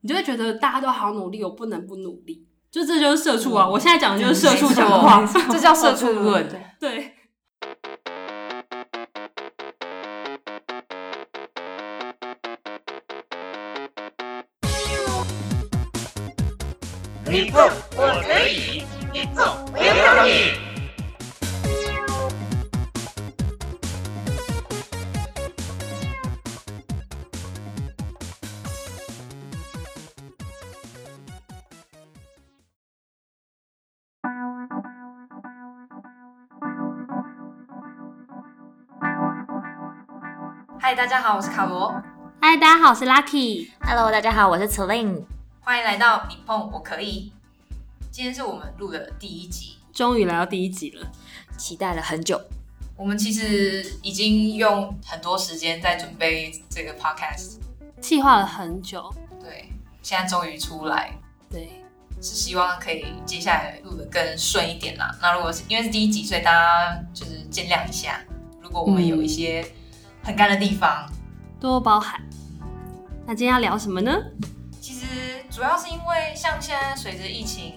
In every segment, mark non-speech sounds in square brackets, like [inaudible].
你就会觉得大家都好努力，我不能不努力。就这就是社畜啊！我现在讲的就是社畜讲的话，这叫社畜论。对。你不，我可以；你不，我要你。好，我是卡罗。嗨，大家好，我是 Lucky。Hello，大家好，我是 Celine。欢迎来到你碰我可以。今天是我们录的第一集，终于来到第一集了，期待了很久。我们其实已经用很多时间在准备这个 podcast，计划了很久。对，现在终于出来。对，是希望可以接下来录的更顺一点啦。那如果是因为是第一集，所以大家就是见谅一下。如果我们有一些很干的地方，多包涵。那今天要聊什么呢？其实主要是因为像现在随着疫情，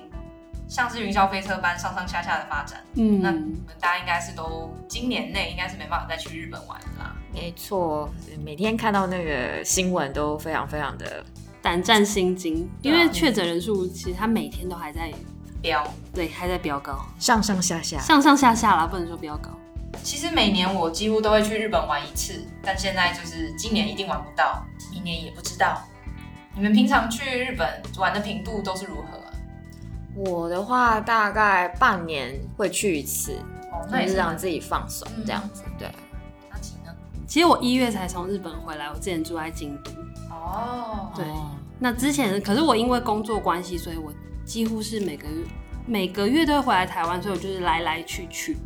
像是云霄飞车般上上下下的发展，嗯，那我们大家应该是都今年内应该是没办法再去日本玩啦。没错，每天看到那个新闻都非常非常的胆战心惊，因为确诊人数其实它每天都还在飙，对，还在飙高，上上下下，上上下下啦，不能说飙高。其实每年我几乎都会去日本玩一次，但现在就是今年一定玩不到，明年也不知道。你们平常去日本玩的频度都是如何？我的话大概半年会去一次，哦，那也是让自己放松这样子。对，阿奇呢？其实我一月才从日本回来，我之前住在京都。哦，对，那之前可是我因为工作关系，所以我几乎是每个月每个月都会回来台湾，所以我就是来来去去。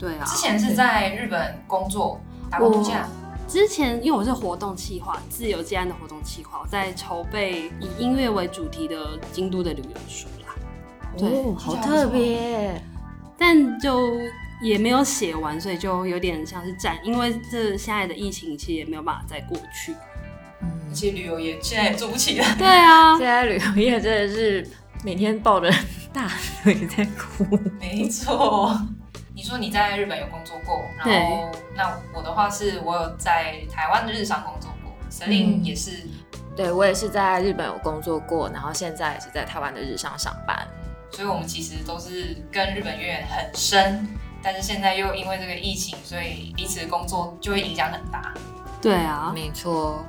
对啊，之前是在日本工作打工度假。之前因为我是活动企划，自由接案的活动企划，我在筹备以音乐为主题的京都的旅游书啦。对，好特别。但就也没有写完，所以就有点像是站，因为这现在的疫情其实也没有办法再过去。嗯，而且旅游业现在也做不起了。[laughs] 对啊，现在旅游业真的是每天抱着大腿在哭。没错。你说你在日本有工作过，然后那我的话是我有在台湾的日商工作过，神灵也是，对我也是在日本有工作过，然后现在也是在台湾的日商上班，所以我们其实都是跟日本渊源很深，但是现在又因为这个疫情，所以彼此的工作就会影响很大。对啊，没错。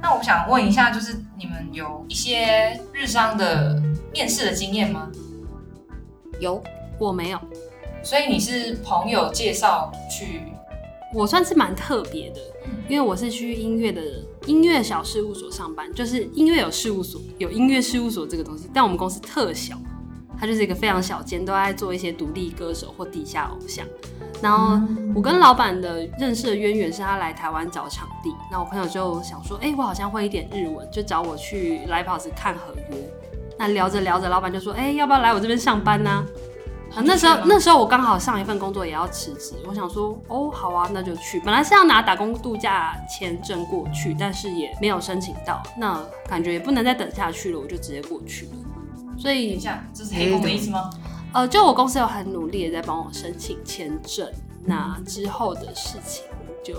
那我想问一下，就是你们有一些日商的面试的经验吗？有，我没有。所以你是朋友介绍去，我算是蛮特别的，因为我是去音乐的音乐小事务所上班，就是音乐有事务所，有音乐事务所这个东西，但我们公司特小，它就是一个非常小间，都在做一些独立歌手或地下偶像。然后我跟老板的认识的渊源是他来台湾找场地，那我朋友就想说，哎，我好像会一点日文，就找我去 Live House 看合约。那聊着聊着，老板就说，哎，要不要来我这边上班呢？啊，那时候那时候我刚好上一份工作也要辞职，我想说哦，好啊，那就去。本来是要拿打工度假签证过去，但是也没有申请到，那感觉也不能再等下去了，我就直接过去了。所以，等一下，这是黑工的意思吗？呃，就我公司有很努力的在帮我申请签证，那之后的事情就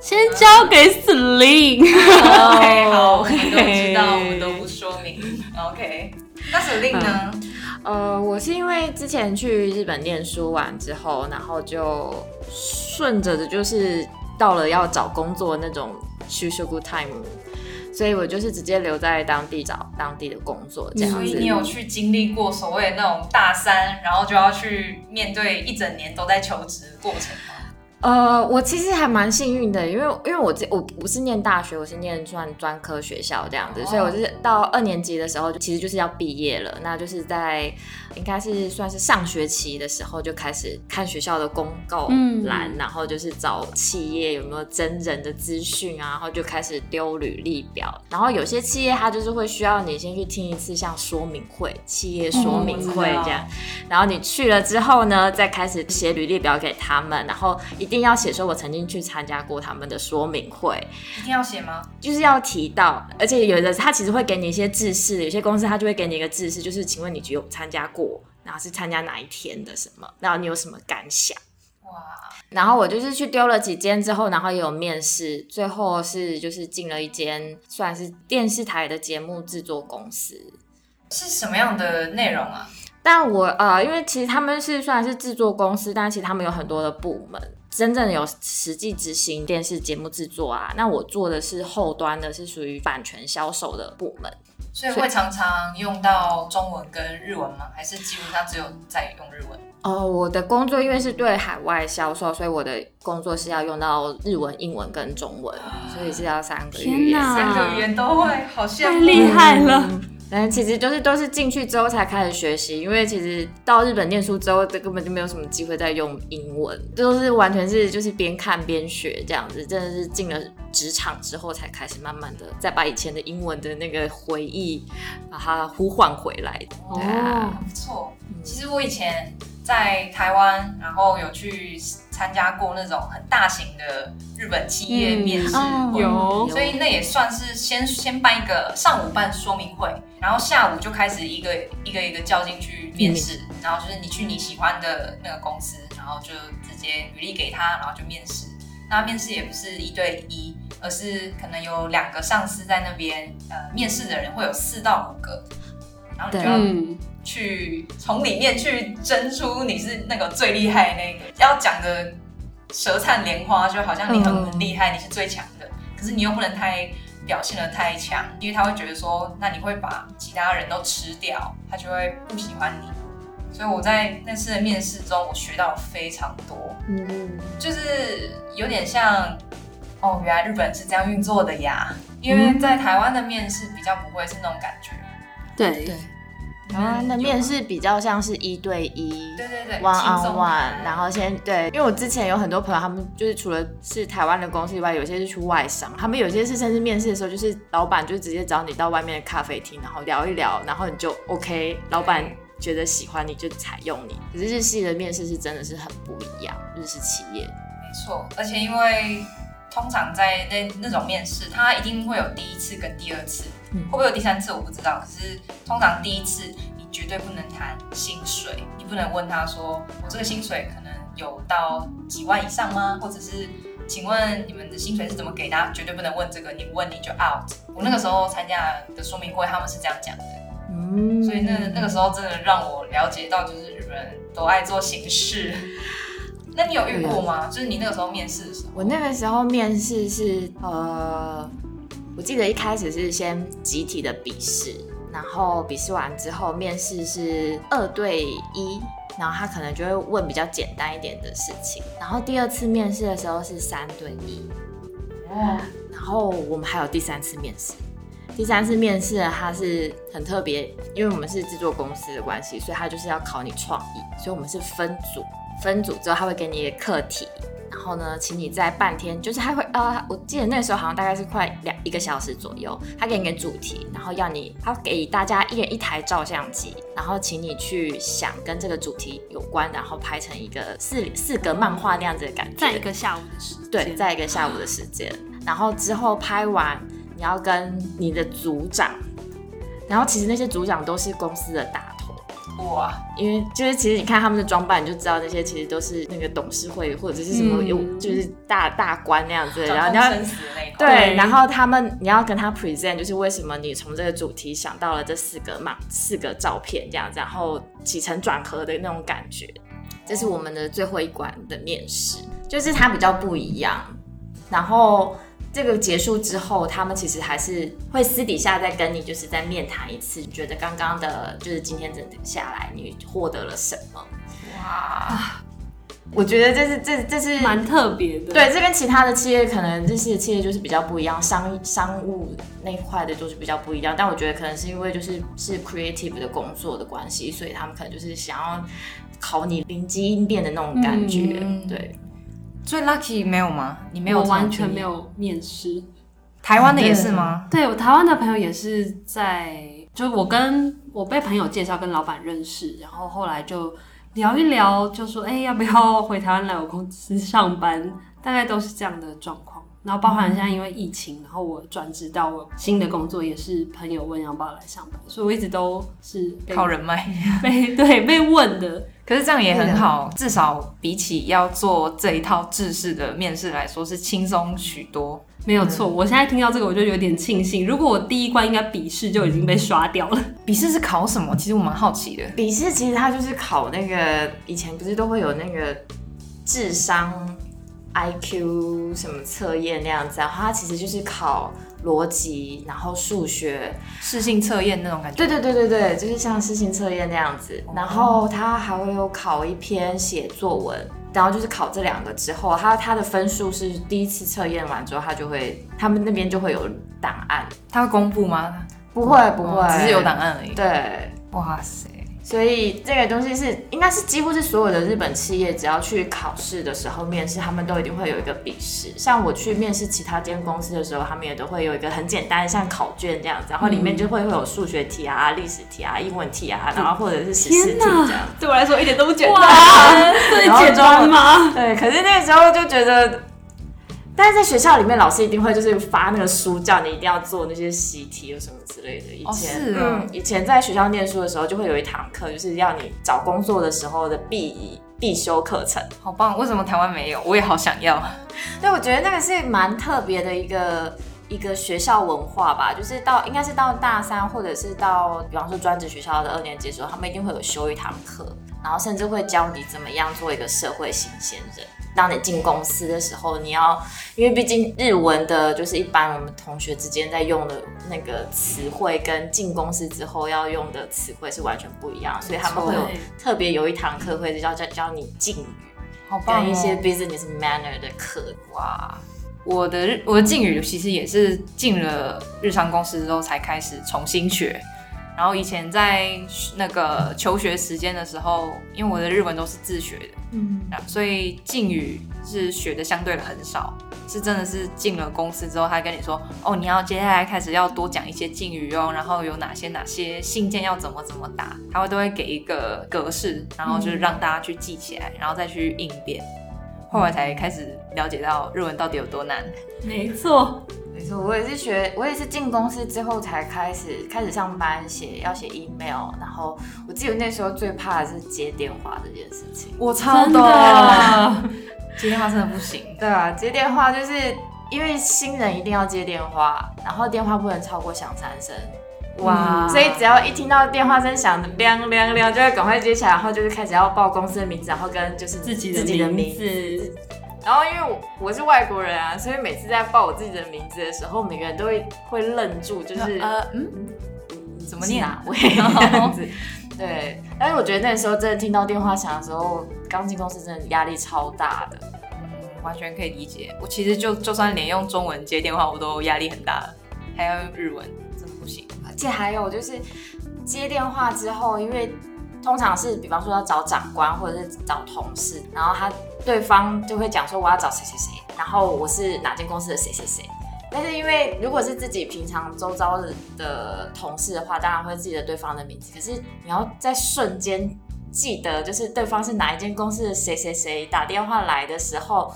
先交给 Celine。OK，好，我们都知道，我们都不说明。[laughs] OK，那 Celine 呢？呃，我是因为之前去日本念书完之后，然后就顺着的，就是到了要找工作那种 good time，所以我就是直接留在当地找当地的工作这样子。所以你有去经历过所谓那种大三，然后就要去面对一整年都在求职过程吗？呃，我其实还蛮幸运的，因为因为我这我不是念大学，我是念专专科学校这样子，所以我就是到二年级的时候，其实就是要毕业了，那就是在。应该是算是上学期的时候就开始看学校的公告栏，然后就是找企业有没有真人的资讯啊，然后就开始丢履历表。然后有些企业它就是会需要你先去听一次像说明会，企业说明会这样。然后你去了之后呢，再开始写履历表给他们。然后一定要写说我曾经去参加过他们的说明会，一定要写吗？就是要提到，而且有的他其实会给你一些制式，有些公司他就会给你一个制式，就是请问你有参加过，然后是参加哪一天的什么，然后你有什么感想？哇！然后我就是去丢了几间之后，然后也有面试，最后是就是进了一间算是电视台的节目制作公司。是什么样的内容啊？但我呃，因为其实他们是虽然是制作公司，但其实他们有很多的部门，真正有实际执行电视节目制作啊。那我做的是后端的，是属于版权销售的部门。所以会常常用到中文跟日文吗？还是基本上只有在用日文？哦，我的工作因为是对海外销售，所以我的工作是要用到日文、英文跟中文，所以是要三个语言，三个语言都会，好像太厉害了。但其实就是都是进去之后才开始学习，因为其实到日本念书之后，这根本就没有什么机会再用英文，都是完全是就是边看边学这样子，真的是进了职场之后才开始慢慢的再把以前的英文的那个回忆把它呼唤回来。哦，不错。其实我以前在台湾，然后有去。参加过那种很大型的日本企业面试，有，所以那也算是先先办一个上午办说明会，然后下午就开始一个一个一个叫进去面试，然后就是你去你喜欢的那个公司，然后就直接履历给他，然后就面试。那面试也不是一对一，而是可能有两个上司在那边，呃，面试的人会有四到五个，然后你就要。去从里面去争出你是那个最厉害那个，要讲的舌灿莲花，就好像你很很厉害，你是最强的。可是你又不能太表现的太强，因为他会觉得说，那你会把其他人都吃掉，他就会不喜欢你。所以我在那次的面试中，我学到了非常多，嗯，就是有点像，哦，原来日本是这样运作的呀。因为在台湾的面试比较不会是那种感觉，对对。台湾的面试比较像是一对一，对对对，one on one，然后先对，因为我之前有很多朋友，他们就是除了是台湾的公司以外，有些是去外商，他们有些是甚至面试的时候，就是老板就直接找你到外面的咖啡厅，然后聊一聊，然后你就 OK，老板觉得喜欢你就采用你。可是日系的面试是真的是很不一样，日式企业，没错，而且因为通常在那那种面试，他一定会有第一次跟第二次。会不会有第三次我不知道，可是通常第一次你绝对不能谈薪水，你不能问他说我这个薪水可能有到几万以上吗？或者是请问你们的薪水是怎么给的？绝对不能问这个，你问你就 out。我那个时候参加的说明会，他们是这样讲的，嗯，所以那那个时候真的让我了解到，就是日本人都爱做形式。[laughs] 那你有遇过吗？就是你那个时候面试的时候，我那个时候面试是呃。我记得一开始是先集体的笔试，然后笔试完之后面试是二对一，然后他可能就会问比较简单一点的事情，然后第二次面试的时候是三对一，哦，然后我们还有第三次面试，第三次面试它是很特别，因为我们是制作公司的关系，所以他就是要考你创意，所以我们是分组，分组之后他会给你一个课题。然后呢，请你在半天，就是他会呃，我记得那时候好像大概是快两一个小时左右，他给你个主题，然后要你，他给大家一人一台照相机，然后请你去想跟这个主题有关，然后拍成一个四四格漫画那样子的感觉。在一个下午的时间。对，在一个下午的时间，然后之后拍完，你要跟你的组长，然后其实那些组长都是公司的大。哇，因为就是其实你看他们的装扮，你就知道那些其实都是那个董事会或者是什么有就是大大官那样子，然后你要对，然后他们你要跟他 present，就是为什么你从这个主题想到了这四个嘛四个照片这样子，然后起承转合的那种感觉，这是我们的最后一关的面试，就是它比较不一样，然后。这个结束之后，他们其实还是会私底下再跟你，就是再面谈一次。你觉得刚刚的，就是今天整下来，你获得了什么？哇！我觉得这是这这是蛮特别的。对，这跟其他的企业可能这些企业就是比较不一样，商商务那块的就是比较不一样。但我觉得可能是因为就是是 creative 的工作的关系，所以他们可能就是想要考你灵机应变的那种感觉。对。所以 Lucky 没有吗？你没有我完全没有面试，台湾的也是吗？对，我台湾的朋友也是在，就是我跟我被朋友介绍跟老板认识，然后后来就聊一聊，就说哎、要不要回台湾来我公司上班？大概都是这样的状况。然后包含现在因为疫情，然后我转职到我新的工作，也是朋友问要不要来上班，所以我一直都是靠人脉。[laughs] 被对被问的。可是这样也很好，至少比起要做这一套制式的面试来说，是轻松许多。没有错，我现在听到这个我就有点庆幸。如果我第一关应该笔试就已经被刷掉了，[laughs] 笔试是考什么？其实我蛮好奇的。笔试其实它就是考那个以前不是都会有那个智商 IQ 什么测验那样子，然后它其实就是考逻辑，然后数学，试性测验那种感觉。对对对对对，就是像试性测验那样子。然后它还会有考一篇写作文，然后就是考这两个之后，它它的分数是第一次测验完之后，它就会他们那边就会有档案。他会公布吗？不会不会，哦只是有档案而已。对，哇塞，所以这个东西是应该是几乎是所有的日本企业只要去考试的时候面试，他们都一定会有一个笔试。像我去面试其他间公司的时候，他们也都会有一个很简单的像考卷这样子，然后里面就会会有数学题啊、历史题啊、英文题啊，然后或者是十四题这样。对我来说一点都不简哇单。，最简单吗？对，可是那个时候就觉得。但是在学校里面，老师一定会就是发那个书，叫你一定要做那些习题或什么之类的。以哦前，是哦嗯，以前在学校念书的时候，就会有一堂课，就是要你找工作的时候的必必修课程。好棒！为什么台湾没有？我也好想要。[laughs] 对，我觉得那个是蛮特别的一个一个学校文化吧，就是到应该是到大三或者是到比方说专职学校的二年级的时候，他们一定会有修一堂课，然后甚至会教你怎么样做一个社会新鲜人。当你进公司的时候，你要因为毕竟日文的，就是一般我们同学之间在用的那个词汇，跟进公司之后要用的词汇是完全不一样，所以他们会有特别有一堂课会教教教你敬语。好棒、哦！跟一些 business manner 的课，哇，我的日我的敬语其实也是进了日常公司之后才开始重新学。然后以前在那个求学时间的时候，因为我的日文都是自学的，嗯，所以敬语是学的相对的很少，是真的是进了公司之后，他跟你说，哦，你要接下来开始要多讲一些敬语哦，然后有哪些哪些信件要怎么怎么打，他会都会给一个格式，然后就是让大家去记起来，然后再去应变。后来才开始了解到日文到底有多难。没错，没错，我也是学，我也是进公司之后才开始开始上班，写要写 email，然后我记得那时候最怕的是接电话这件事情。我超的，接电话真的不行。对啊，接电话就是因为新人一定要接电话，然后电话不能超过响三声。哇，所以只要一听到电话声响的亮亮亮，就会赶快接起来，然后就是开始要报公司的名字，然后跟就是自己自己的名名字，然后因为我我是外国人啊，所以每次在报我自己的名字的时候，每个人都会会愣住，就是呃嗯，怎么念哪位 [laughs] 这样子。对，但是我觉得那时候真的听到电话响的时候，刚进公司真的压力超大的。完全可以理解。我其实就就算连用中文接电话，我都压力很大，还要用日文，而且还有就是接电话之后，因为通常是比方说要找长官或者是找同事，然后他对方就会讲说我要找谁谁谁，然后我是哪间公司的谁谁谁。但是因为如果是自己平常周遭的的同事的话，当然会记得对方的名字。可是你要在瞬间记得，就是对方是哪一间公司的谁谁谁打电话来的时候，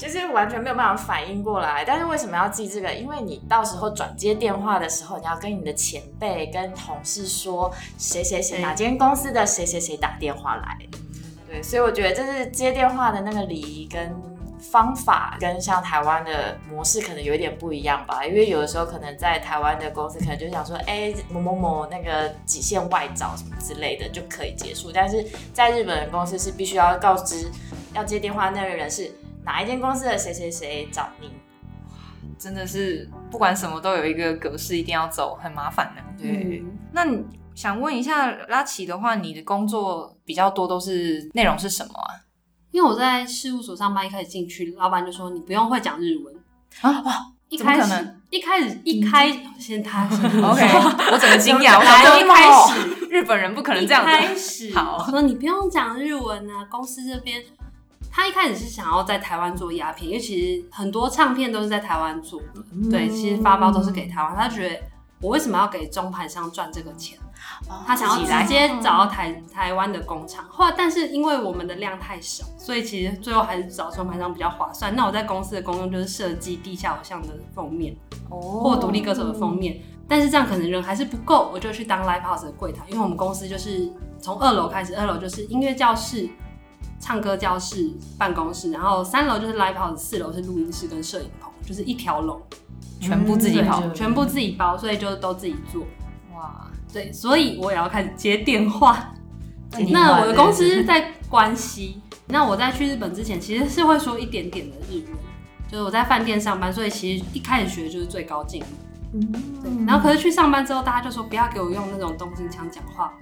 就是完全没有办法反应过来。但是为什么要记这个？因为你到时候转接电话的时候，你要跟你的前辈、跟同事说谁谁谁哪间公司的谁谁谁打电话来。对，所以我觉得这是接电话的那个礼仪跟方法，跟像台湾的模式可能有一点不一样吧。因为有的时候可能在台湾的公司，可能就想说，哎、某某某那个几线外找什么之类的就可以结束。但是在日本的公司是必须要告知要接电话那个人是哪一间公司的谁谁谁找你。真的是不管什么都有一个格式，一定要走，很麻烦的。对，嗯那你想问一下拉奇的话，你的工作比较多都是内容是什么啊？因为我在事务所上班，一开始进去，老板就说你不用会讲日文。啊哇一开始可能，一开始一开先他先，OK，我整个惊讶，[laughs] 我来一开始日本人不可能这样一开子。始好说你不用讲日文啊，公司这边。他一开始是想要在台湾做鸦片，因为其实很多唱片都是在台湾做的，对，其实发包都是给台湾。他觉得我为什么要给中盘商赚这个钱？哦他想要直接找到台台湾的工厂，后来但是因为我们的量太少，所以其实最后还是找中盘商比较划算。那我在公司的功用就是设计地下偶像的封面哦或独立歌手的封面，但是这样可能人还是不够，我就去当 live house 的柜台，因为我们公司就是从二楼开始，二楼就是音乐教室。唱歌教室、办公室，然后三楼就是 live house，四楼是录音室跟摄影棚，就是一条龙，全部自己跑，嗯全部自己包，所以就都自己做。哇，对，所以我也要开始接电话。那我的公司在关西，那我在去日本之前其实是会说一点点的日文，就是我在饭店上班，所以其实一开始学的就是最高境。嗯然后可是去上班之后，大家就说不要给我用那种东京腔讲话，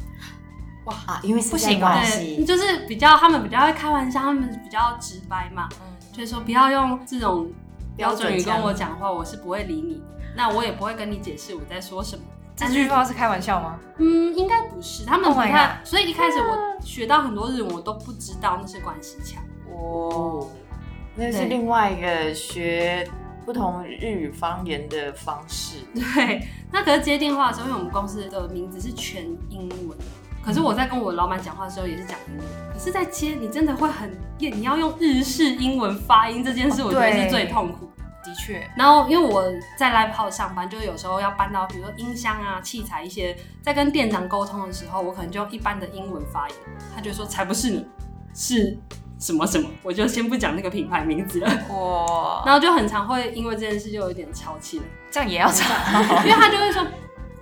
啊，因为是在不行关系，就是比较他们比较会开玩笑，他们比较直白嘛，就是说不要用这种标准语跟我讲话，我是不会理你，那我也不会跟你解释我在说什么。这句话是开玩笑吗？嗯，应该不是，他们 Oh 不 my 太 God 所以一开始我学到很多日文，我都不知道那是关系腔。哦，那是另外一个学不同日语方言的方式。对，那可是接电话的时候，因为我们公司的名字是全英文，可是我在跟我老板讲话的时候也是讲英文，可是，在接你真的会很厌，你要用日式英文发音这件事，哦我觉得是最痛苦。的确，然后，因为我在 live house 上班，就是有时候要搬到，比如说音箱啊、器材一些，在跟店长沟通的时候，我可能就用一般的英文发音，他就说才不是你，是什么什么，我就先不讲那个品牌名字了。哇，[laughs] 然后就很常会因为这件事就有点吵起来，这样也要 [laughs] 吵，因为他就会说，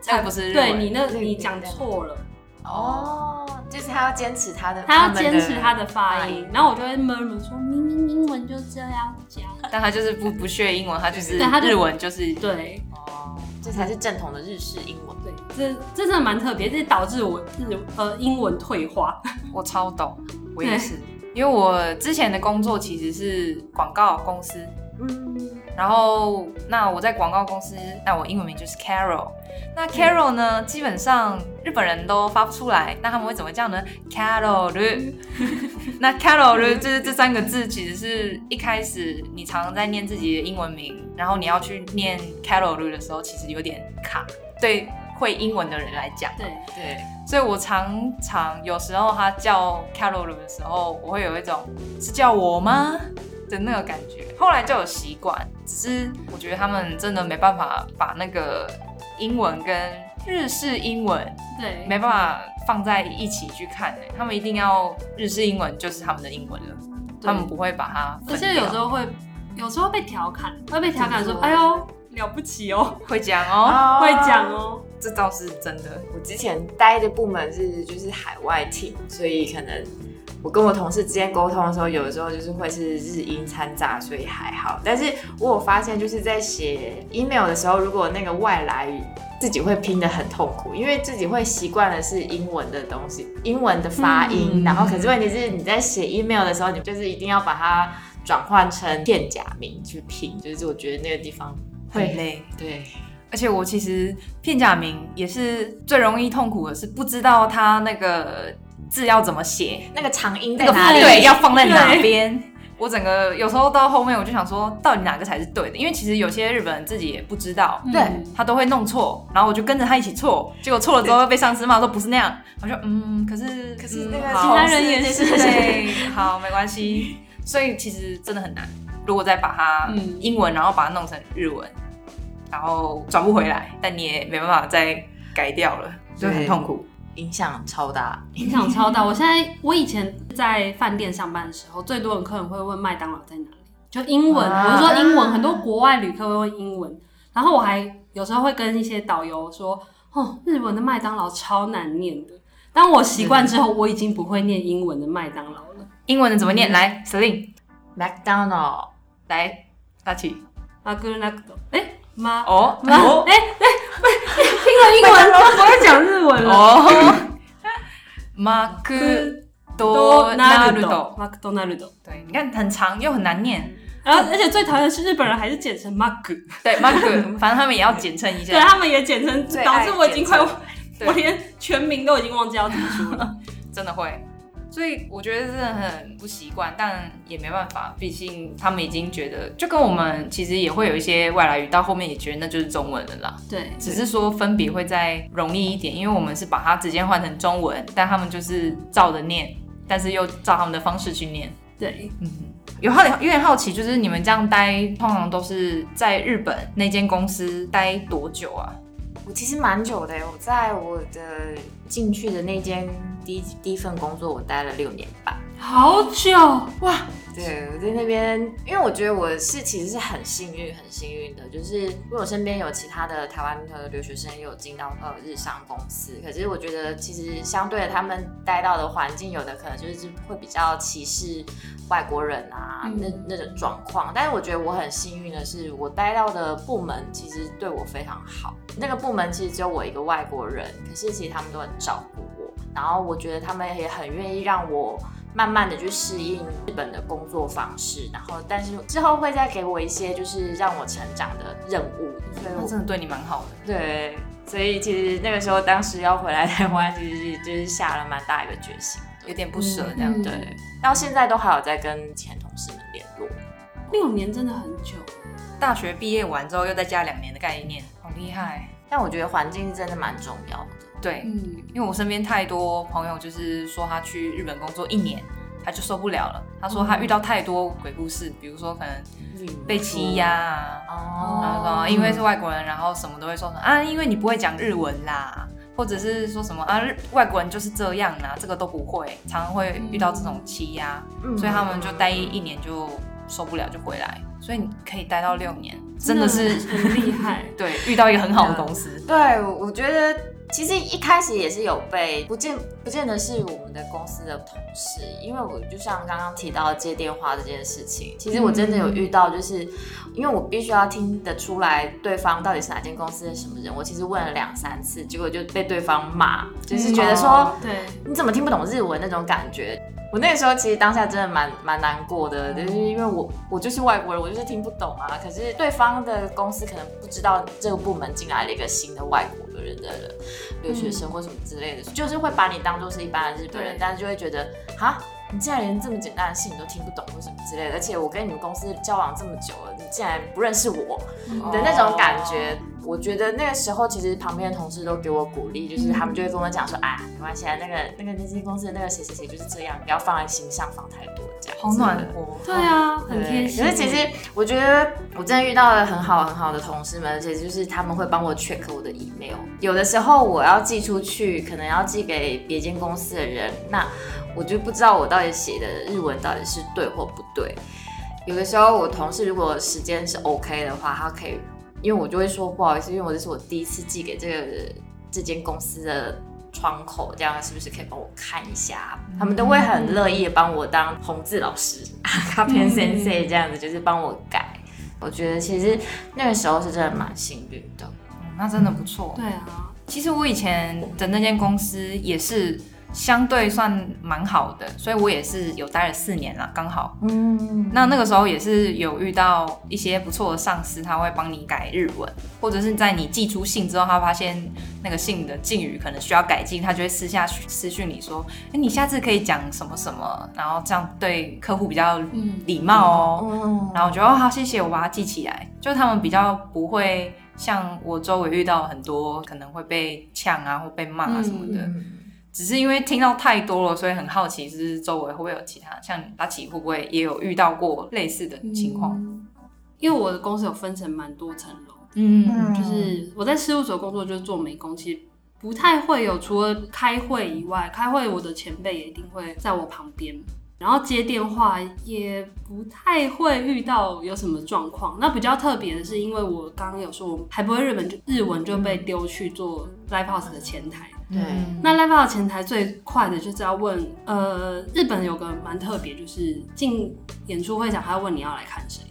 才不是对你那你讲错了，哦，就是他要坚持他的，他要坚持他的发音，然后我就会 murmur 说，明明英文就这样讲，但他就是不不学英文，他就是对他日文就是对。哦，这才是正统的日式英文。对，这这真的蛮特别，这导致我日呃英文退化。[laughs] 我超懂，我也是，因为我之前的工作其实是广告公司，嗯，然后那我在广告公司，那我英文名就是 Carol。那 Carol 呢，基本上日本人都发不出来，那他们会怎么叫呢？Carol。[laughs] 那 Carol 就是这三个字，其实是一开始你常常在念自己的英文名，然后你要去念 Carol 的时候，其实有点卡，对会英文的人来讲。对，对，所以我常常有时候他叫 Carol 的时候，我会有一种是叫我吗的那个感觉。后来就有习惯，只是我觉得他们真的没办法把那个英文跟日式英文对，没办法放在一起去看、欸，他们一定要日式英文就是他们的英文了，他们不会把它而且。有时候会，有时候被调侃，会被调侃说怎：“么说哎呦，了不起哦，[laughs] 会讲哦，会讲哦。这倒是真的。我之前待的部门是就是海外 team，所以可能我跟我同事之间沟通的时候，有的时候就是会是日英掺杂，所以还好。但是我有发现，就是在写 email 的时候，如果那个外来语。自己会拼的很痛苦，因为自己会习惯的是英文的东西，英文的发音，嗯然后可是问题是你在写 email 的时候，你就是一定要把它转换成片假名去拼，就是我觉得那个地方会会累，对而且我其实片假名也是最容易痛苦的，是不知道它那个字要怎么写，那个长音那个在哪里？对 [laughs] 要放在哪边。我整个有时候到后面我就想说，到底哪个才是对的？因为其实有些日本人自己也不知道，嗯对他都会弄错，然后我就跟着他一起错，结果错了之后又被上司骂说不是那样，我说嗯，可是可是那个其他人也是对，好没关系。所以其实真的很难，如果再把它嗯英文，然后把它弄成日文，然后转不回来，但你也没办法再改掉了，就很痛苦。影响超大。影响超大。我现在我以前在饭店上班的时候，最多的客人会问麦当劳在哪里，就英文，啊我是说英文，很多国外旅客会问英文，然后我还有时候会跟一些导游说，哦，日文的麦当劳超难念的。当我习惯之后，我已经不会念英文的麦当劳了。英文的怎么念？来，Celine，McDonald 来，大起。马格那个，哎妈，哦妈，哦哎哎，[laughs] 听了英文都不会讲日文了。哦，[laughs] 马克多纳鲁多多，马克多纳鲁多。对，你看很长又很难念。然后，而且最讨厌的是日本人还是简称 Mark，对，马克，反正他们也要简称一下 [laughs] 对。他们也简称，导致我已经快我连全名都已经忘记要怎么说了。[laughs] 真的会。所以我觉得真的很不习惯，但也没办法，毕竟他们已经觉得，就跟我们其实也会有一些外来语，到后面也觉得那就是中文了啦。对，只是说分别会再容易一点，因为我们是把它直接换成中文，但他们就是照着念，但是又照他们的方式去念。对，嗯，有好有点好奇，就是你们这样待，通常都是在日本那间公司待多久啊？我其实蛮久的，我在我的进去的那间第一第一份工作，我待了六年半。好久哇！对，我在那边，因为我觉得我是其实是很幸运，很幸运的，就是因为我身边有其他的台湾的留学生也有进到呃日商公司，可是我觉得其实相对的他们待到的环境，有的可能就是会比较歧视外国人啊，嗯那那种状况。但是我觉得我很幸运的是，我待到的部门其实对我非常好。那个部门其实只有我一个外国人，可是其实他们都很照顾我，然后我觉得他们也很愿意让我。慢慢的去适应日本的工作方式，然后但是之后会再给我一些就是让我成长的任务，所以我真的对你蛮好的。对，所以其实那个时候当时要回来台湾，其实就是下了蛮大一个决心。有点不舍这样。嗯对，到现在都还有在跟前同事们联络。六年真的很久。大学毕业完之后又再加两年的概念，好厉害。但我觉得环境是真的蛮重要的。对，嗯，因为我身边太多朋友就是说他去日本工作一年，他就受不了了。他说他遇到太多鬼故事，比如说可能被欺压啊，哦。然后说因为是外国人，然后什么都会说什么啊，因为你不会讲日文啦，或者是说什么啊，日外国人就是这样啦，这个都不会，常常会遇到这种欺压，嗯。所以他们就待一年就受不了就回来，所以你可以待到六年，真的是很厉害。[laughs] 对遇到一个很好的公司。对，我觉得其实一开始也是有被，不见不见得是我们的公司的同事，因为我就像刚刚提到接电话这件事情，其实我真的有遇到，就是、因为我必须要听得出来对方到底是哪间公司的什么人，我其实问了两三次，结果就被对方骂，就是觉得说、哦对，你怎么听不懂日文那种感觉。我那个时候其实当下真的蛮蛮难过的，就是因为我我就是外国人，我就是听不懂啊。可是对方的公司可能不知道这个部门进来了一个新的外国的人的留学生或什么之类的，就是会把你当做是一般的日本人，但是就会觉得哈，你竟然连这么简单的事情都听不懂或什么之类的，而且我跟你们公司交往这么久了，你竟然不认识我，的那种感觉。我觉得那个时候，其实旁边的同事都给我鼓励，就是他们就会跟我讲说，啊，没关系啊，那个那个经纪公司的那个谁谁谁就是这样，不要放在心上，放太多这样。好暖和，对啊，很贴心。可是其实我觉得我真的遇到了很好很好的同事们，而且就是他们会帮我 check 我的 email。有的时候我要寄出去，可能要寄给别间公司的人，那我就不知道我到底写的日文到底是对或不对。有的时候我同事如果时间是 OK 的话，他可以，因为我就会说不好意思，因为我这是我第一次寄给这个这间公司的窗口，这样是不是可以帮我看一下？他们都会很乐意地帮我当红字老师、[laughs] 卡片先生这样子，就是帮我改。我觉得其实那个时候是真的蛮幸运的。嗯那真的不错。对啊，其实我以前的那间公司也是相对算蛮好的，所以我也是有待了四年了，刚好。嗯，那那个时候也是有遇到一些不错的上司，他会帮你改日文，或者是在你寄出信之后，他发现那个信的敬语可能需要改进，他就会私下私讯你说，哎、你下次可以讲什么什么，然后这样对客户比较嗯礼貌哦。嗯然后我觉得哦好，谢谢，我把它记起来。就他们比较不会像我周围遇到很多可能会被呛啊或被骂啊什么的，嗯只是因为听到太多了，所以很好奇，是周围会不会有其他像阿奇会不会也有遇到过类似的情况？嗯因为我的公司有分成蛮多层楼，嗯就是我在事务所工作，就是做美工，其实不太会有除了开会以外，开会我的前辈也一定会在我旁边。然后接电话也不太会遇到有什么状况。那比较特别的是，因为我刚刚有说我还不会日本，就日文就被丢去做 live house 的前台。对，那 live house 前台最快的就是要问，呃，日本有个蛮特别，就是进演出会场，他要问你要来看谁。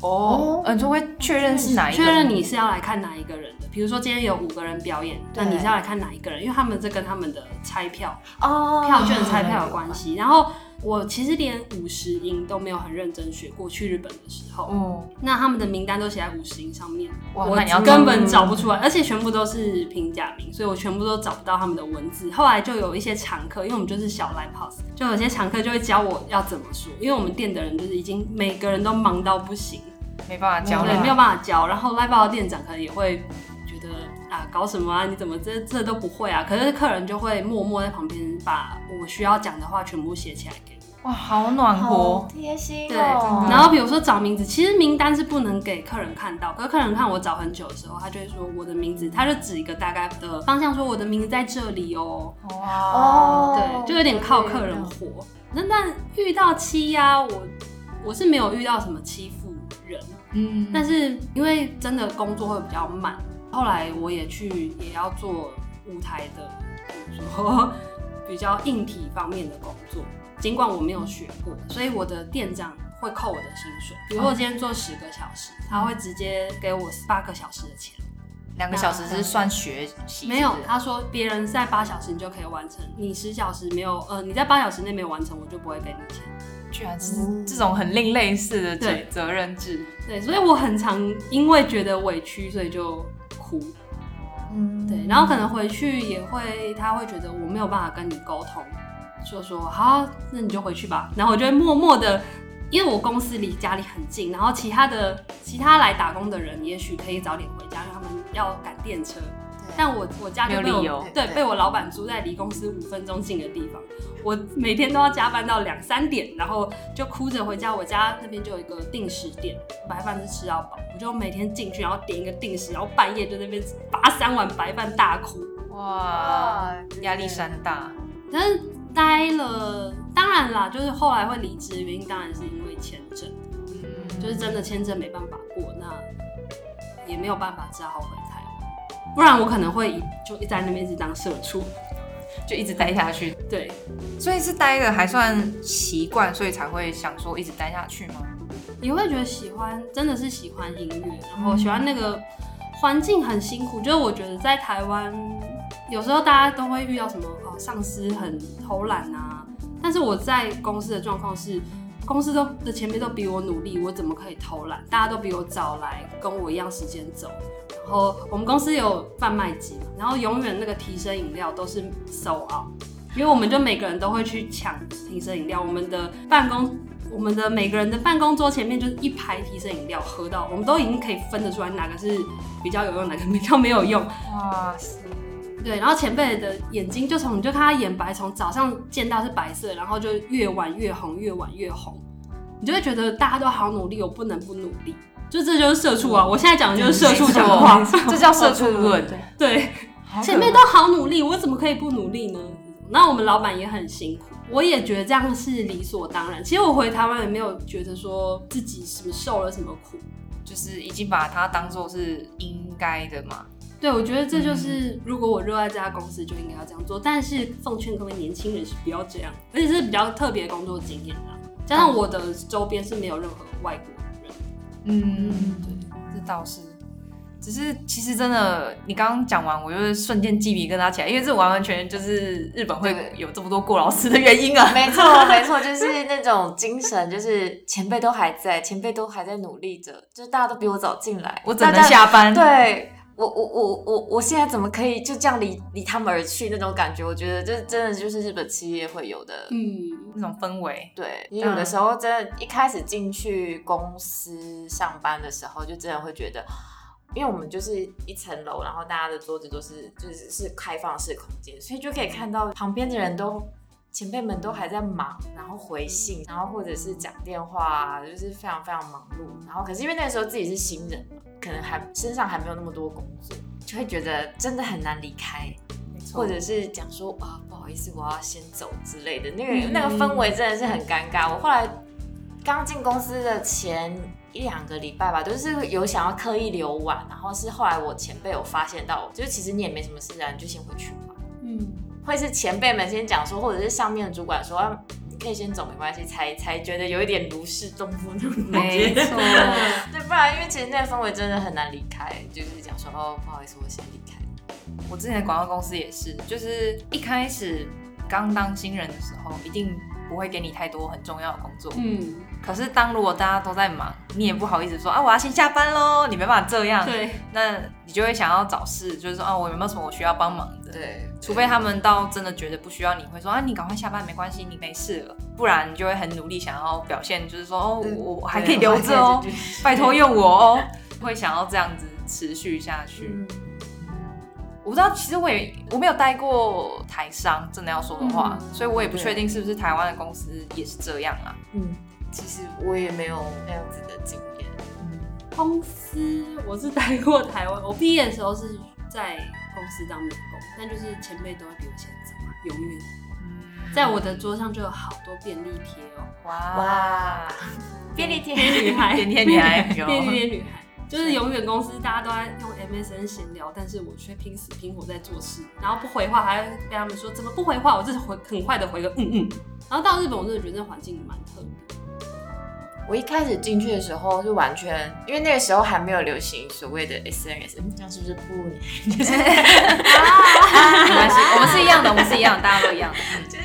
哦，呃，就会确认是哪一个，确认你是要来看哪一个人的。比如说今天有五个人表演，那你是要来看哪一个人？因为他们这跟他们的拆票、哦票券拆票有关系。然后我其实连五十音都没有很认真学过，去日本的时候，嗯，那他们的名单都写在五十音上面，我根本找不出来，而且全部都是平假名，所以我全部都找不到他们的文字。后来就有一些常客，因为我们就是小 live house，就有些常客就会教我要怎么说，因为我们店的人就是已经每个人都忙到不行，没办法教对，没有办法教。然后 live house 的店长可能也会啊，搞什么啊？你怎么这这都不会啊？可是客人就会默默在旁边把我需要讲的话全部写起来给我。哇，好暖和，贴心对，哦。然后比如说找名字，其实名单是不能给客人看到，可是客人看我找很久的时候，他就会说我的名字，他就指一个大概的方向，说我的名字在这里哦。哇，哦对，就有点靠客人活。那但遇到欺压，我我是没有遇到什么欺负人，嗯，但是因为真的工作会比较慢，后来我也去也要做舞台的，比如说比较硬体方面的工作，尽管我没有学过，所以我的店长会扣我的薪水。比如说我今天做十个小时，他会直接给我八个小时的钱。两个小时是算学习，没有他说别人在八小时你就可以完成，你十小时没有，呃，你在八小时内没有完成，我就不会给你钱。居然是这种很另类似的责对责任制，对，所以我很常因为觉得委屈，所以就哭。嗯对，然后可能回去也会，他会觉得我没有办法跟你沟通，就说好，那你就回去吧。然后我就会默默的，因为我公司离家里很近，然后其他的其他来打工的人也许可以早点回家，因为他们要赶电车。但我我家就被我没有理由。对对。被我老板租在离公司五分钟近的地方，我每天都要加班到两三点，然后就哭着回家。我家那边就有一个定时店，白饭是吃到饱，我就每天进去，然后点一个定时，然后半夜就那边扒三碗白饭大哭。哇，压力山大，但是待了，当然啦，就是后来会离职的原因，当然是因为签证，嗯。就是真的签证没办法过，那也没有办法，只好回不然我可能会一就在那边一直当社畜。就一直待下去，对，所以是待的还算习惯，所以才会想说一直待下去吗？你会觉得喜欢，真的是喜欢音乐，然后喜欢那个环境很辛苦。就是我觉得在台湾，有时候大家都会遇到什么哦，上司很偷懒啊。但是我在公司的状况是，公司都的前辈都比我努力，我怎么可以偷懒？大家都比我早来，跟我一样时间走。然后我们公司有贩卖机嘛，然后永远那个提神饮料都是收 out，因为我们就每个人都会去抢提神饮料。我们的办公，我们的每个人的办公桌前面就是一排提神饮料，喝到我们都已经可以分得出来哪个是比较有用，哪个比较没有用。哇塞，对，然后前辈的眼睛就从你就看他眼白从早上见到是白色，然后就越晚越红，越晚越红，你就会觉得大家都好努力，我不能不努力。就这就是社畜啊！我现在讲的就是社畜讲的话。这叫社畜论。对，前辈都好努力，我怎么可以不努力呢？那我们老板也很辛苦，我也觉得这样是理所当然。其实我回台湾也没有觉得说自己什么受了什么苦，就是已经把它当做是应该的嘛。对，我觉得这就是如果我热爱这家公司，就应该要这样做。但是奉劝各位年轻人是不要这样，而且是比较特别的工作经验啦。加上我的周边是没有任何外国人，嗯，对，这倒是。只是其实真的，你刚刚讲完，我就是瞬间鸡皮疙瘩起来，因为这完完全全就是日本会有这么多过劳死的原因啊。没错，没错，[laughs] 就是那种精神，就是前辈都还在，前辈都还在努力着，就是大家都比我早进来，我只能下班。，对我，我，我，我，我现在怎么可以就这样离离他们而去？那种感觉，我觉得这真的就是日本企业会有的。嗯，那种氛围，对，你有的时候真的，一开始进去公司上班的时候，就真的会觉得，因为我们就是一层楼，然后大家的桌子都是就是是开放式空间，所以就可以看到旁边的人都前辈们都还在忙，然后回信，然后或者是讲电话，就是非常非常忙碌。然后可是因为那个时候自己是新人嘛，可能还身上还没有那么多工作，就会觉得真的很难离开。或者是讲说啊，不好意思，我要先走之类的，那个、那个氛围真的是很尴尬。我后来刚进公司的前一两个礼拜吧，都是有想要刻意留晚，然后是后来我前辈有发现到，就是其实你也没什么事啊，你就先回去吧。嗯，会是前辈们先讲说，或者是上面的主管说，啊、你可以先走，没关系，才才觉得有一点如释重负那种感觉。没错。[laughs] 对，不然因为其实那个氛围真的很难离开，就是讲说哦，不好意思，我先离开。我之前的广告公司也是，就是一开始刚当新人的时候，一定不会给你太多很重要的工作。嗯，可是当如果大家都在忙，你也不好意思说啊，我要先下班喽，你没办法这样。对，那你就会想要找事，就是说啊，我有没有什么我需要帮忙的？对，除非他们到真的觉得不需要你，会说啊，你赶快下班，没关系，你没事了。不然你就会很努力想要表现，就是说哦，我我还可以留着哦，拜托用我哦，会想要这样子持续下去。嗯我不知道，其实我也我没有待过台商，真的要说的话，所以我也不确定是不是台湾的公司也是这样啊。嗯，其实我也没有那样子的经验。公司我是待过台湾，我毕业的时候是在公司当美工，但就是前辈都会比我先走啊，永远。在我的桌上就有好多便利贴哦、哇 [laughs] 哇，便利贴，女孩，便利贴女孩 [laughs] 便利贴女孩，[laughs] 就是永远公司大家都在用 MSN 闲聊，但是我却拼死拼活在做事，然后不回话还会被他们说怎么不回话，我就是回很快的回个嗯嗯。然后到日本，我真的觉得那环境蛮特别。我一开始进去的时候是完全，因为那个时候还没有流行所谓的 SNS，嗯这样是不是不？[laughs] 没关系，我们是一样的，我们是一样的，大家都一样的。[laughs]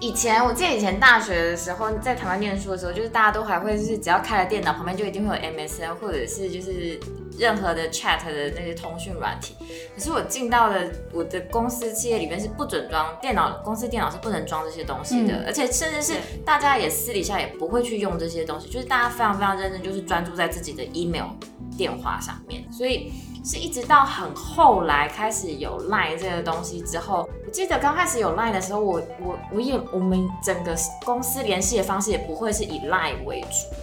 以前我记得以前大学的时候，在台湾念书的时候，就是大家都还会就是只要开了电脑，旁边就一定会有 MSN 或者是就是任何的 chat 的那些通讯软体。可是我进到了我的公司企业里面是不准装电脑，公司电脑是不能装这些东西的，嗯而且甚至是大家也私底下也不会去用这些东西，就是大家非常非常认真，就是专注在自己的 email 电话上面，所以。是一直到很后来开始有 Line 这个东西之后，我记得刚开始有 Line 的时候，我我我也我们整个公司联系的方式也不会是以 Line 为主，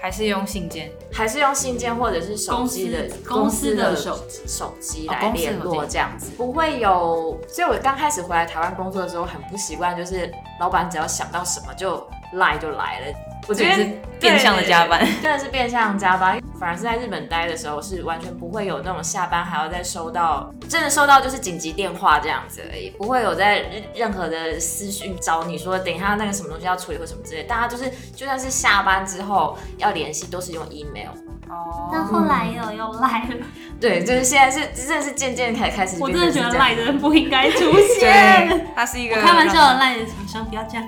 还是用信件，还是用信件或者是手机的公司的的手机手机来联络这样子，不会有。所以我刚开始回来台湾工作的时候很不习惯，就是老板只要想到什么就 Line 就来了。我觉得是变相的加班 [laughs] 真的是变相加班。反而是在日本待的时候，是完全不会有那种下班还要再收到，真的收到就是紧急电话这样子而已，不会有在任任何的私讯找你说等一下那个什么东西要处理或什么之类。大家就是就算是下班之后要联系，都是用 email。哦那后来有又赖了，[laughs] 对，就是现在是真的是渐渐开开始我真的觉得赖的人不应该出 [laughs] 现。他，是一个我开玩笑的让赖的厂商不要这样，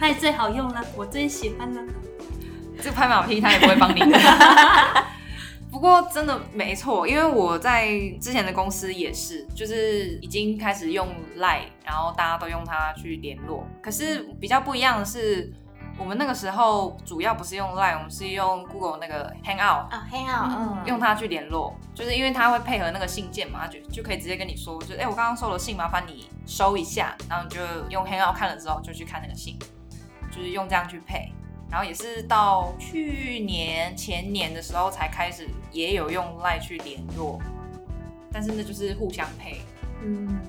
赖最好用了，我最喜欢了。这拍马屁他也不会帮你的。[laughs] 不过真的没错，因为我在之前的公司也是，就是已经开始用 Line，然后大家都用它去联络。可是比较不一样的是，我们那个时候主要不是用 Line，我们是用 Google 那个 Hangout。啊，hangout 嗯，用它去联络，就是因为它会配合那个信件嘛，它就就可以直接跟你说，就哎、我刚刚收了信，麻烦你收一下，然后你就用 Hangout 看了之后就去看那个信，就是用这样去配。然后也是到去年前年的时候才开始也有用 Line 去联络，但是那就是互相配。嗯，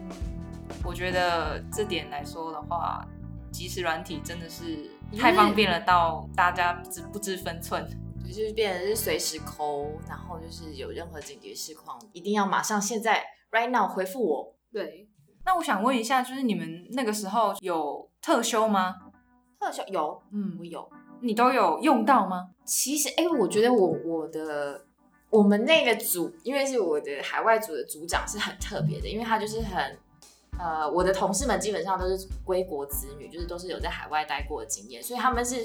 我觉得这点来说的话，即时软体真的是太方便了，到大家不知不知分寸。就是变成是随时抠，然后就是有任何紧急事况，一定要马上现在 right now 回复我。对，那我想问一下，就是你们那个时候有特休吗？特休有，嗯我有。你都有用到吗？其实，哎、我觉得我我的我们那个组，因为是我的海外组的组长是很特别的，因为他就是很呃，我的同事们基本上都是归国子女，就是都是有在海外待过的经验，所以他们是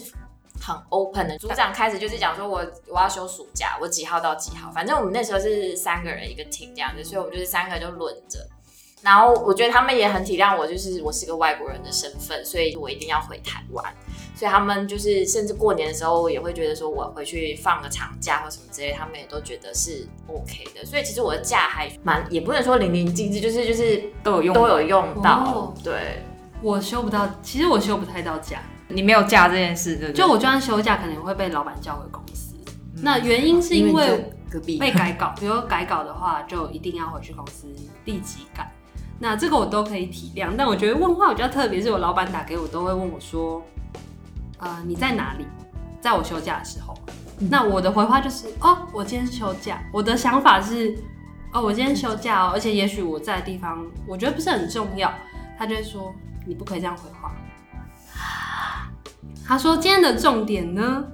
很 open 的。组长开始就是讲说我我要休暑假，我几号到几号，反正我们那时候是三个人一个 team 这样子，所以我们就是三个人就轮着。然后我觉得他们也很体谅我，就是我是个外国人的身份，所以我一定要回台湾。所以他们就是甚至过年的时候也会觉得说我回去放个长假或什么之类，他们也都觉得是 OK 的。所以其实我的假还蛮，也不能说淋漓尽致，就是就是都有用都有用到。哦对，我休不到，其实我休不太到假，你没有假这件事，对不对？就我就算休假，可能也会被老板叫回公司。那原因是因因为被改稿，比如说改稿的话，就一定要回去公司立即改。那这个我都可以体谅，但我觉得问话比较特别，是我老板打给我都会问我说，呃，你在哪里？在我休假的时候，那我的回话就是，哦，我今天休假。我的想法是，哦，我今天休假哦，而且也许我在的地方，我觉得不是很重要。他就会说，你不可以这样回话。他说今天的重点呢，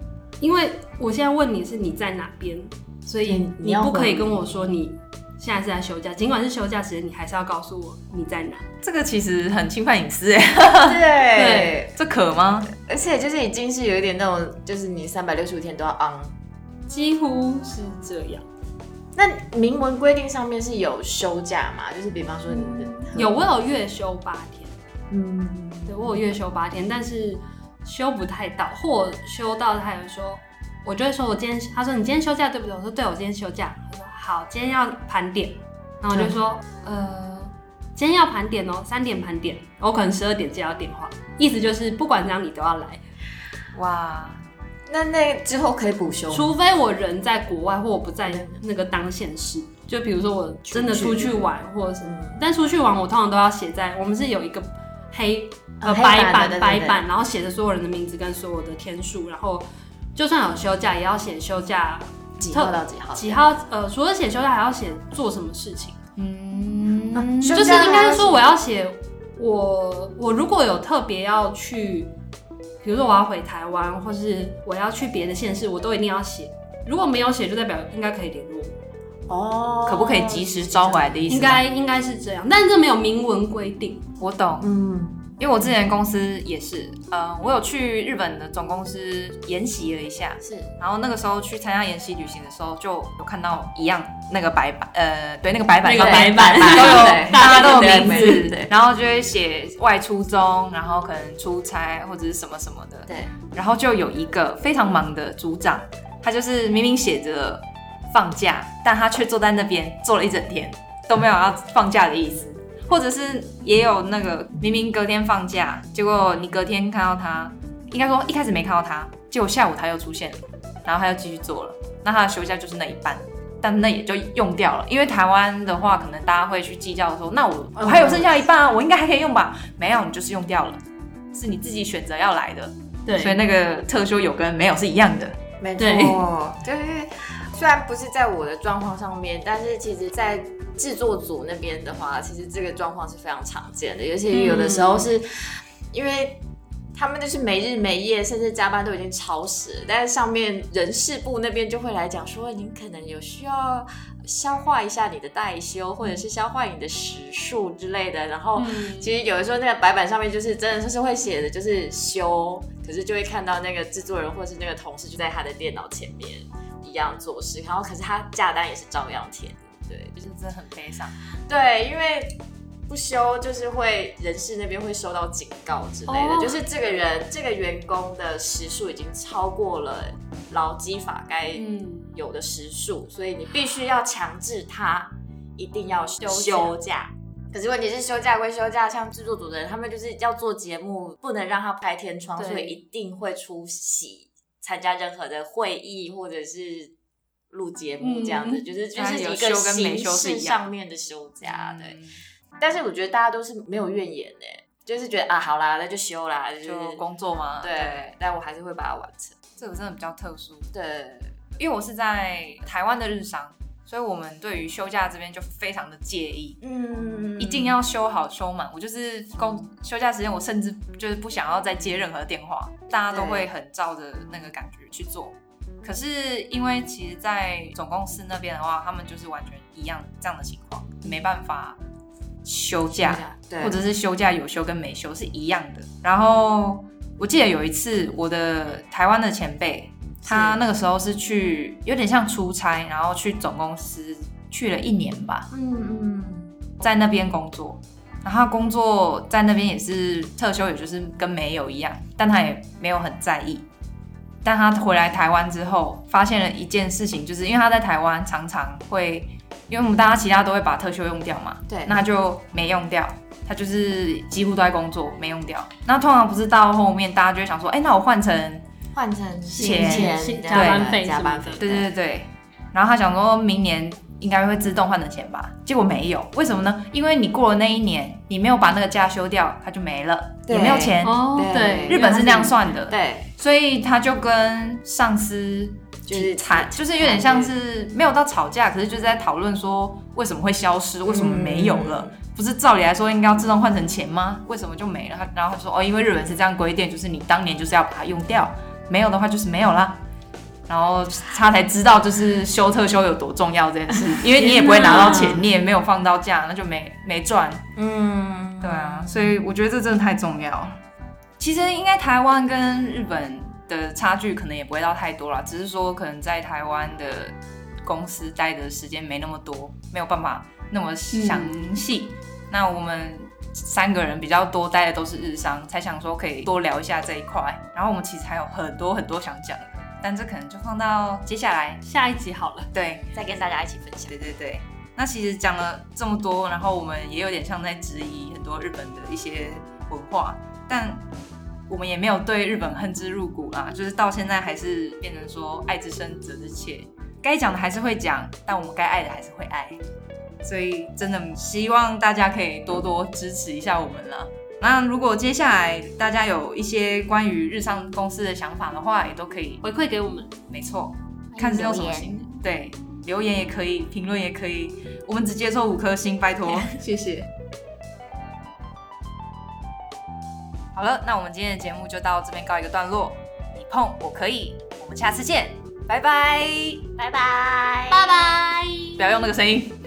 因为我现在问你是你在哪边，所以你不可以跟我说你现在是在休假，尽管是休假时间，你还是要告诉我你在哪。这个其实很侵犯隐私 [laughs] 哎，对，这可吗？而且就是已经是有一点那种，就是你三百六十五天都要 on。几乎是这样。那明文规定上面是有休假嘛？就是比方说你的有，我有月休八天，嗯，对我有月休八天，但是休不太到，或休到他有说，我就会说我今天，他说你今天休假对不对？我说对，我今天休假。好，今天要盘点，然后我就说、呃，今天要盘点哦，三点盘点，我可能十二点接到电话，意思就是不管怎样你都要来，哇，那那之后可以补休？除非我人在国外或我不在那个当县市，就比如说我真的出去玩或者什么，但出去玩我通常都要写在，我们是有一个黑呃白板白板，然后写着所有人的名字跟所有的天数，然后就算有休假也要写休假几号到几号？几号，呃，除了写休假还要写做什么事情，嗯，休就是应该说我要写我我如果有特别要去，比如说我要回台湾，或是我要去别的县市，我都一定要写。如果没有写，就代表应该可以联络我，哦，可不可以及时招回来的意思？应该应该是这样，但是这没有明文规定。我懂，嗯，因为我之前公司也是，呃，我有去日本的总公司研习了一下，是然后那个时候去参加研习旅行的时候，就有看到一样那个白板，呃，对，那个白板那个上面白板都有 [laughs] 大家都有名字对，然后就会写外出中，然后可能出差或者是什么什么的，对，然后就有一个非常忙的组长，他就是明明写着放假，但他却坐在那边坐了一整天，都没有要放假的意思。或者是也有那个明明隔天放假，结果你隔天看到他，应该说一开始没看到他，结果下午他又出现了，然后他又继续做了，那他的休假就是那一半。但那也就用掉了，因为台湾的话，可能大家会去计较说，那我我还有剩下一半啊，我应该还可以用吧？没有，你就是用掉了，是你自己选择要来的。对，所以那个特休有跟没有是一样的。没错，就是虽然不是在我的状况上面，但是其实，在制作组那边的话，其实这个状况是非常常见的，尤其有的时候是、因为。他们就是没日没夜，甚至加班都已经超时了，但是上面人事部那边就会来讲说，您可能有需要消化一下你的代休，或者是消化你的时数之类的。然后，嗯其实有的时候那个白板上面就是真的就是会写的，就是休，可是就会看到那个制作人或是那个同事就在他的电脑前面一样做事，然后可是他假单也是照样填，对，就是真的很悲伤。对，因为不休就是会人事那边会收到警告之类的，哦就是这个人这个员工的时数已经超过了劳基法该嗯，有的时数，所以你必须要强制他一定要休假。可是问题是休假归休假，像制作组的人，他们就是要做节目，不能让他拍天窗，所以一定会出席参加任何的会议或者是录节目这样子，嗯就是就是一个形式上面的休假，对。嗯但是我觉得大家都是没有怨言的，就是觉得啊，好啦，那就休啦，就是就工作嘛？对，但我还是会把它完成。这个真的比较特殊，对，因为我是在台湾的日商，所以我们对于休假这边就非常的介意。嗯一定要休好休满，我就是工休假时间，我甚至就是不想要再接任何电话，大家都会很照着那个感觉去做。可是因为其实，在总公司那边的话，他们就是完全一样这样的情况，没办法休假，对，或者是休假有休跟没休是一样的。然后我记得有一次，我的台湾的前辈，他那个时候是去有点像出差，然后去总公司去了一年吧，嗯嗯，在那边工作。然后他工作在那边也是特休，也就是跟没有一样，但他也没有很在意。但他回来台湾之后，发现了一件事情，就是因为他在台湾常常会，因为我们大家其他都会把特休用掉嘛，对那他就没用掉，他就是几乎都在工作，没用掉。那通常不是到后面大家就会想说，哎、那我换成换成钱钱加班费加班费，对对对。对，然后他想说明年应该会自动换成钱吧，结果没有，为什么呢？因为你过了那一年，你没有把那个假休掉，他就没了，对。也没有钱。哦，对。对，日本是那样算的，对，所以他就跟上司就是谈，就是有点像是没有到吵架，可是就是在讨论说为什么会消失，为什么没有了。不是照理来说应该要自动换成钱吗？为什么就没了？他然后他说哦，因为日本是这样规定，就是你当年就是要把它用掉，没有的话就是没有啦。然后他才知道就是修特修有多重要这件事，因为你也不会拿到钱，你也没有放到假，那就没没赚。嗯，对啊，所以我觉得这真的太重要。其实应该台湾跟日本的差距可能也不会到太多啦，只是说可能在台湾的公司待的时间没那么多，没有办法那么详细。那我们三个人比较多待的都是日商，才想说可以多聊一下这一块。然后我们其实还有很多很多想讲的，但这可能就放到接下来。下一集好了。对，再跟大家一起分享。对对对，那其实讲了这么多，然后我们也有点像在质疑很多日本的一些文化，但我们也没有对日本恨之入骨啦，就是到现在还是变成说爱之深责之切，该讲的还是会讲，但我们该爱的还是会爱，所以真的希望大家可以多多支持一下我们了。那如果接下来大家有一些关于日上公司的想法的话，也都可以回馈给我们，没错，看是用什么形式，对，留言也可以，评论也可以，我们只接受五颗星，拜托，[laughs] 谢谢。好了，那我们今天的节目就到这边告一个段落。你碰我可以，我们下次见，拜拜，拜拜，拜拜。不要用那个声音。